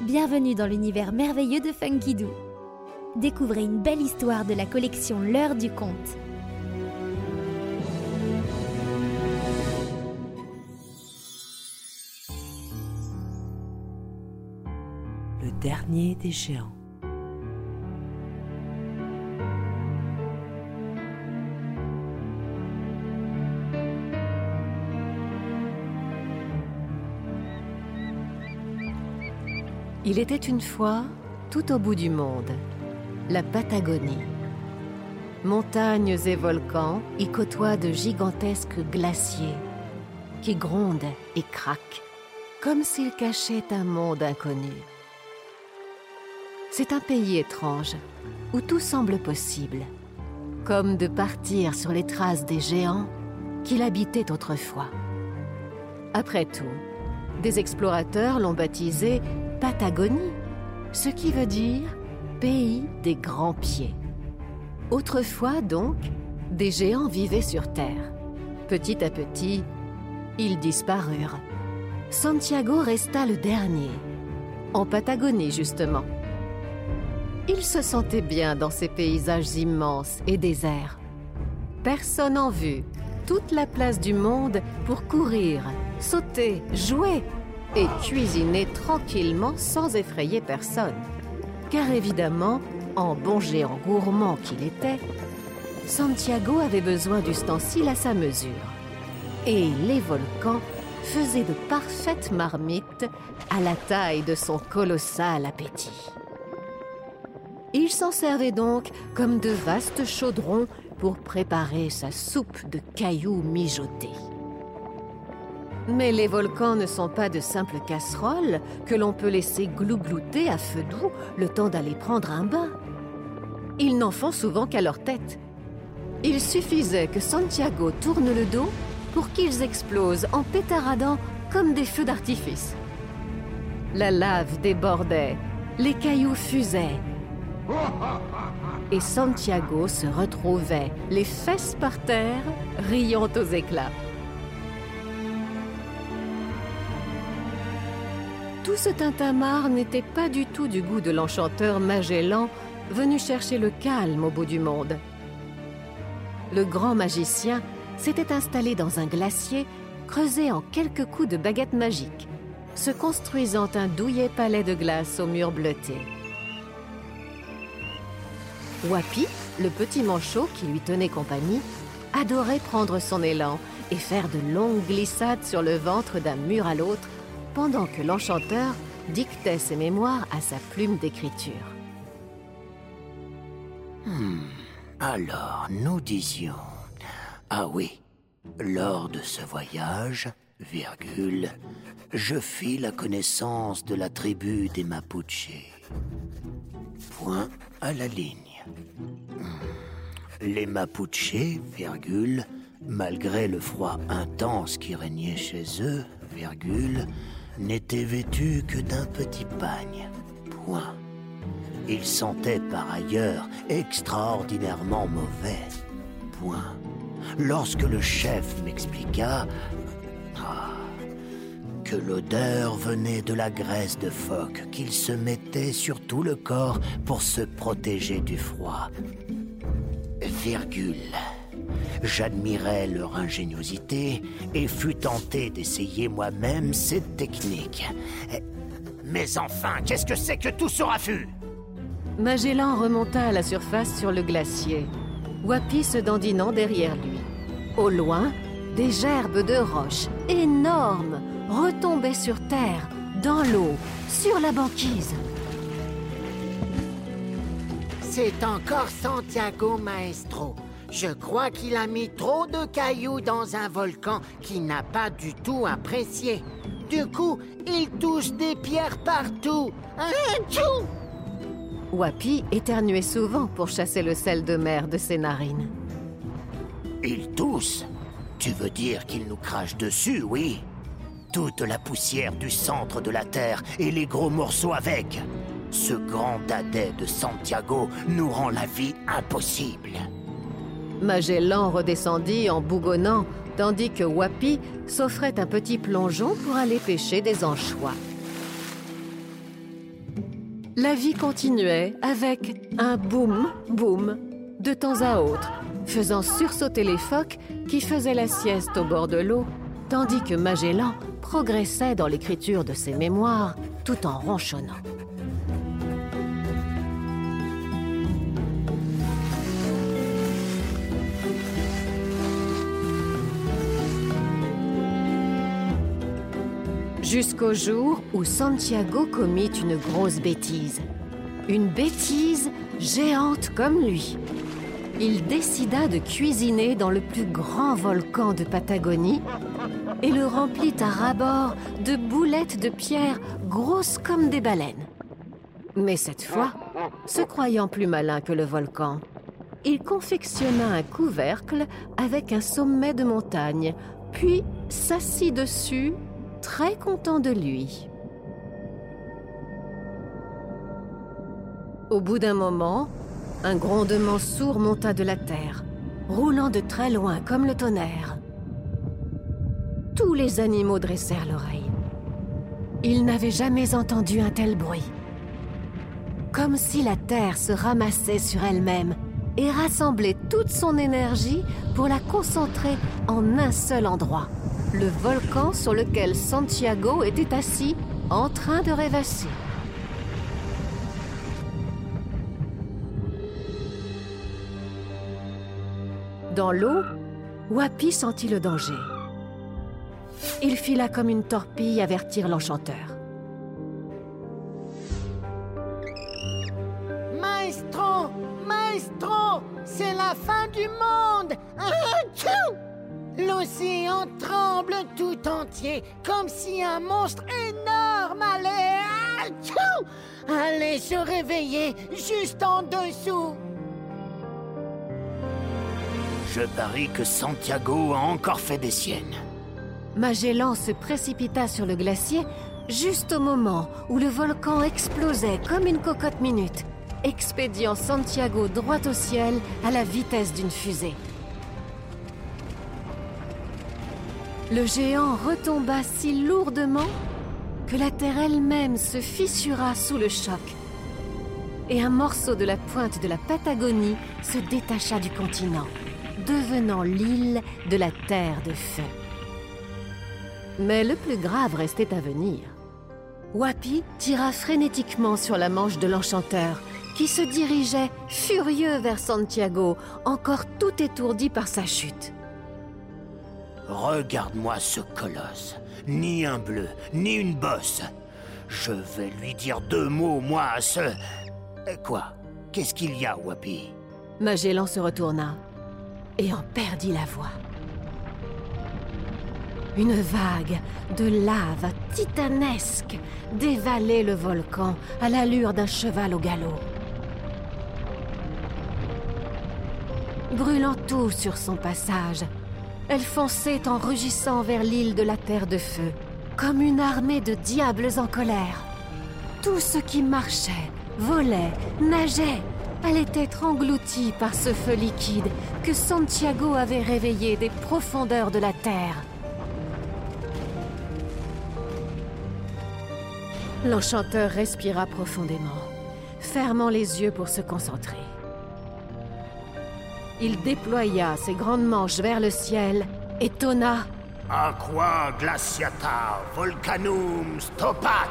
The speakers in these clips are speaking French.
Bienvenue dans l'univers merveilleux de Funky Doo. Découvrez une belle histoire de la collection L'heure du conte. Le dernier des géants. Il était une fois, tout au bout du monde, la Patagonie. Montagnes et volcans y côtoient de gigantesques glaciers qui grondent et craquent comme s'ils cachaient un monde inconnu. C'est un pays étrange où tout semble possible, comme de partir sur les traces des géants qui l'habitaient autrefois. Après tout, des explorateurs l'ont baptisé Patagonie, ce qui veut dire pays des grands pieds. Autrefois donc, des géants vivaient sur Terre. Petit à petit, ils disparurent. Santiago resta le dernier, en Patagonie justement. Il se sentait bien dans ces paysages immenses et déserts. Personne en vue, toute la place du monde pour courir, sauter, jouer et cuisiner tranquillement sans effrayer personne. Car évidemment, en bon géant gourmand qu'il était, Santiago avait besoin d'ustensiles à sa mesure. Et les volcans faisaient de parfaites marmites à la taille de son colossal appétit. Il s'en servait donc comme de vastes chaudrons pour préparer sa soupe de cailloux mijotés. Mais les volcans ne sont pas de simples casseroles que l'on peut laisser glouglouter à feu doux le temps d'aller prendre un bain. Ils n'en font souvent qu'à leur tête. Il suffisait que Santiago tourne le dos pour qu'ils explosent en pétaradant comme des feux d'artifice. La lave débordait, les cailloux fusaient. Et Santiago se retrouvait, les fesses par terre, riant aux éclats. Tout ce tintamarre n'était pas du tout du goût de l'enchanteur Magellan venu chercher le calme au bout du monde. Le grand magicien s'était installé dans un glacier creusé en quelques coups de baguette magique, se construisant un douillet palais de glace aux murs bleutés. Wapi, le petit manchot qui lui tenait compagnie, adorait prendre son élan et faire de longues glissades sur le ventre d'un mur à l'autre pendant que l'enchanteur dictait ses mémoires à sa plume d'écriture. Hmm. Alors, nous disions... Ah oui, lors de ce voyage, virgule, je fis la connaissance de la tribu des Mapuche. Point à la ligne. Hmm. Les Mapuche, virgule, malgré le froid intense qui régnait chez eux, virgule, n'était vêtu que d'un petit pagne. Point. Il sentait par ailleurs extraordinairement mauvais. Point. Lorsque le chef m'expliqua ah, que l'odeur venait de la graisse de phoque qu'il se mettait sur tout le corps pour se protéger du froid. Virgule. J'admirais leur ingéniosité et fus tenté d'essayer moi-même cette technique. Mais enfin, qu'est-ce que c'est que tout ce raffut? Magellan remonta à la surface sur le glacier, Wapi se dandinant derrière lui. Au loin, des gerbes de roches énormes retombaient sur terre, dans l'eau, sur la banquise. C'est encore Santiago Maestro. Je crois qu'il a mis trop de cailloux dans un volcan qu'il n'a pas du tout apprécié. Du coup, il touche des pierres partout. tout Wapi éternuait souvent pour chasser le sel de mer de ses narines. Il tousse Tu veux dire qu'il nous crache dessus, oui Toute la poussière du centre de la Terre et les gros morceaux avec. Ce grand dadais de Santiago nous rend la vie impossible. Magellan redescendit en bougonnant, tandis que Wapi s'offrait un petit plongeon pour aller pêcher des anchois. La vie continuait avec un boum, boum, de temps à autre, faisant sursauter les phoques qui faisaient la sieste au bord de l'eau, tandis que Magellan progressait dans l'écriture de ses mémoires tout en ronchonnant. Jusqu'au jour où Santiago commit une grosse bêtise. Une bêtise géante comme lui. Il décida de cuisiner dans le plus grand volcan de Patagonie et le remplit à rabord de boulettes de pierre grosses comme des baleines. Mais cette fois, se croyant plus malin que le volcan, il confectionna un couvercle avec un sommet de montagne, puis s'assit dessus très content de lui. Au bout d'un moment, un grondement sourd monta de la terre, roulant de très loin comme le tonnerre. Tous les animaux dressèrent l'oreille. Ils n'avaient jamais entendu un tel bruit. Comme si la terre se ramassait sur elle-même et rassemblait toute son énergie pour la concentrer en un seul endroit le volcan sur lequel Santiago était assis en train de rêvasser. Dans l'eau, Wapi sentit le danger. Il fila comme une torpille avertir l'enchanteur. Maestro Maestro C'est la fin du monde ah, L'océan tremble tout entier, comme si un monstre énorme allait... allait se réveiller juste en dessous. Je parie que Santiago a encore fait des siennes. Magellan se précipita sur le glacier juste au moment où le volcan explosait comme une cocotte minute, expédiant Santiago droit au ciel à la vitesse d'une fusée. Le géant retomba si lourdement que la terre elle-même se fissura sous le choc. Et un morceau de la pointe de la Patagonie se détacha du continent, devenant l'île de la Terre de Feu. Mais le plus grave restait à venir. Wapi tira frénétiquement sur la manche de l'enchanteur, qui se dirigeait furieux vers Santiago, encore tout étourdi par sa chute. Regarde-moi ce colosse. Ni un bleu, ni une bosse. Je vais lui dire deux mots, moi, à ce... Euh, quoi? Qu'est-ce qu'il y a, Wapi? Magellan se retourna et en perdit la voix. Une vague de lave titanesque dévalait le volcan à l'allure d'un cheval au galop. Brûlant tout sur son passage, elle fonçait en rugissant vers l'île de la Terre de Feu, comme une armée de diables en colère. Tout ce qui marchait, volait, nageait, allait être englouti par ce feu liquide que Santiago avait réveillé des profondeurs de la Terre. L'enchanteur respira profondément, fermant les yeux pour se concentrer il déploya ses grandes manches vers le ciel et tonna Aqua glaciata volcanum stopat?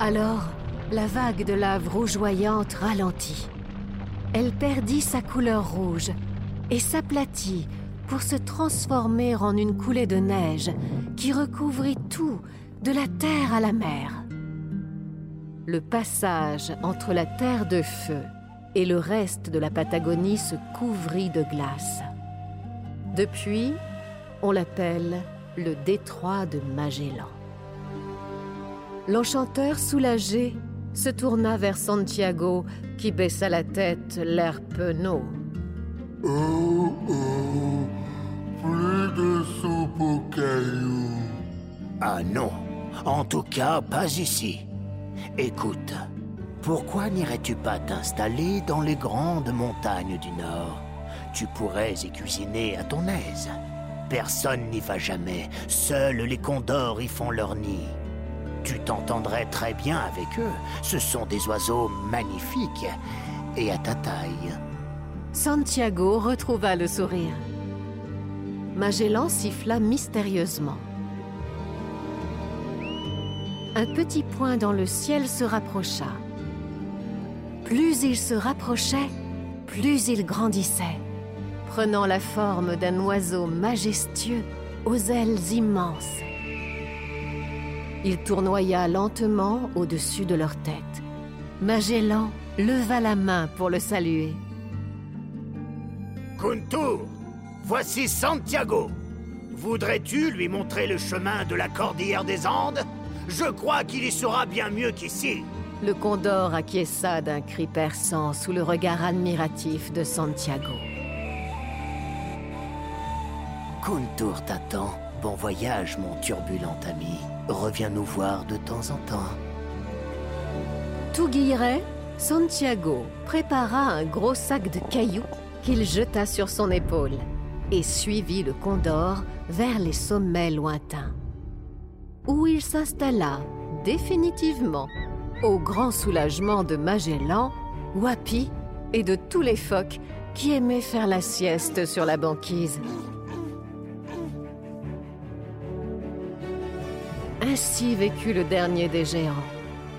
Alors, la vague de lave rougeoyante ralentit. Elle perdit sa couleur rouge et s'aplatit pour se transformer en une coulée de neige qui recouvrit tout, de la terre à la mer. Le passage entre la terre de feu et le reste de la Patagonie se couvrit de glace. Depuis, on l'appelle le détroit de Magellan. L'enchanteur soulagé se tourna vers Santiago qui baissa la tête, l'air penaud. Oh oh, plus de soupe aux cailloux. Ah non, en tout cas pas ici. Écoute, pourquoi n'irais-tu pas t'installer dans les grandes montagnes du Nord? Tu pourrais y cuisiner à ton aise. Personne n'y va jamais, seuls les condors y font leur nid. Tu t'entendrais très bien avec eux. Ce sont des oiseaux magnifiques et à ta taille. Santiago retrouva le sourire. Magellan siffla mystérieusement. Un petit point dans le ciel se rapprocha. Plus il se rapprochait, plus il grandissait, prenant la forme d'un oiseau majestueux aux ailes immenses. Il tournoya lentement au-dessus de leur tête. Magellan leva la main pour le saluer. Kuntur, voici Santiago. Voudrais-tu lui montrer le chemin de la cordillère des Andes? Je crois qu'il y sera bien mieux qu'ici. Le condor acquiesça d'un cri perçant sous le regard admiratif de Santiago. Kuntur t'attend. Bon voyage, mon turbulent ami. Reviens nous voir de temps en temps. Tout guilleret, Santiago prépara un gros sac de cailloux qu'il jeta sur son épaule et suivit le condor vers les sommets lointains, où il s'installa définitivement au grand soulagement de Magellan, Wapi et de tous les phoques qui aimaient faire la sieste sur la banquise. Ainsi vécut le dernier des géants,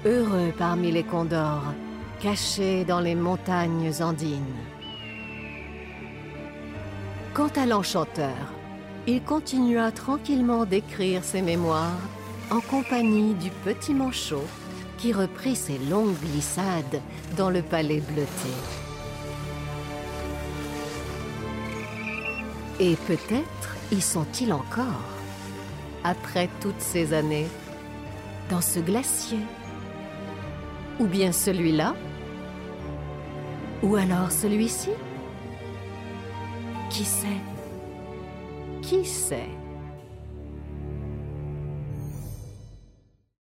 heureux parmi les condors, cachés dans les montagnes andines. Quant à l'enchanteur, il continua tranquillement d'écrire ses mémoires en compagnie du petit manchot qui reprit ses longues glissades dans le palais bleuté. Et peut-être y sont-ils encore, après toutes ces années, dans ce glacier. Ou bien celui-là Ou alors celui-ci Qui sait? Qui sait?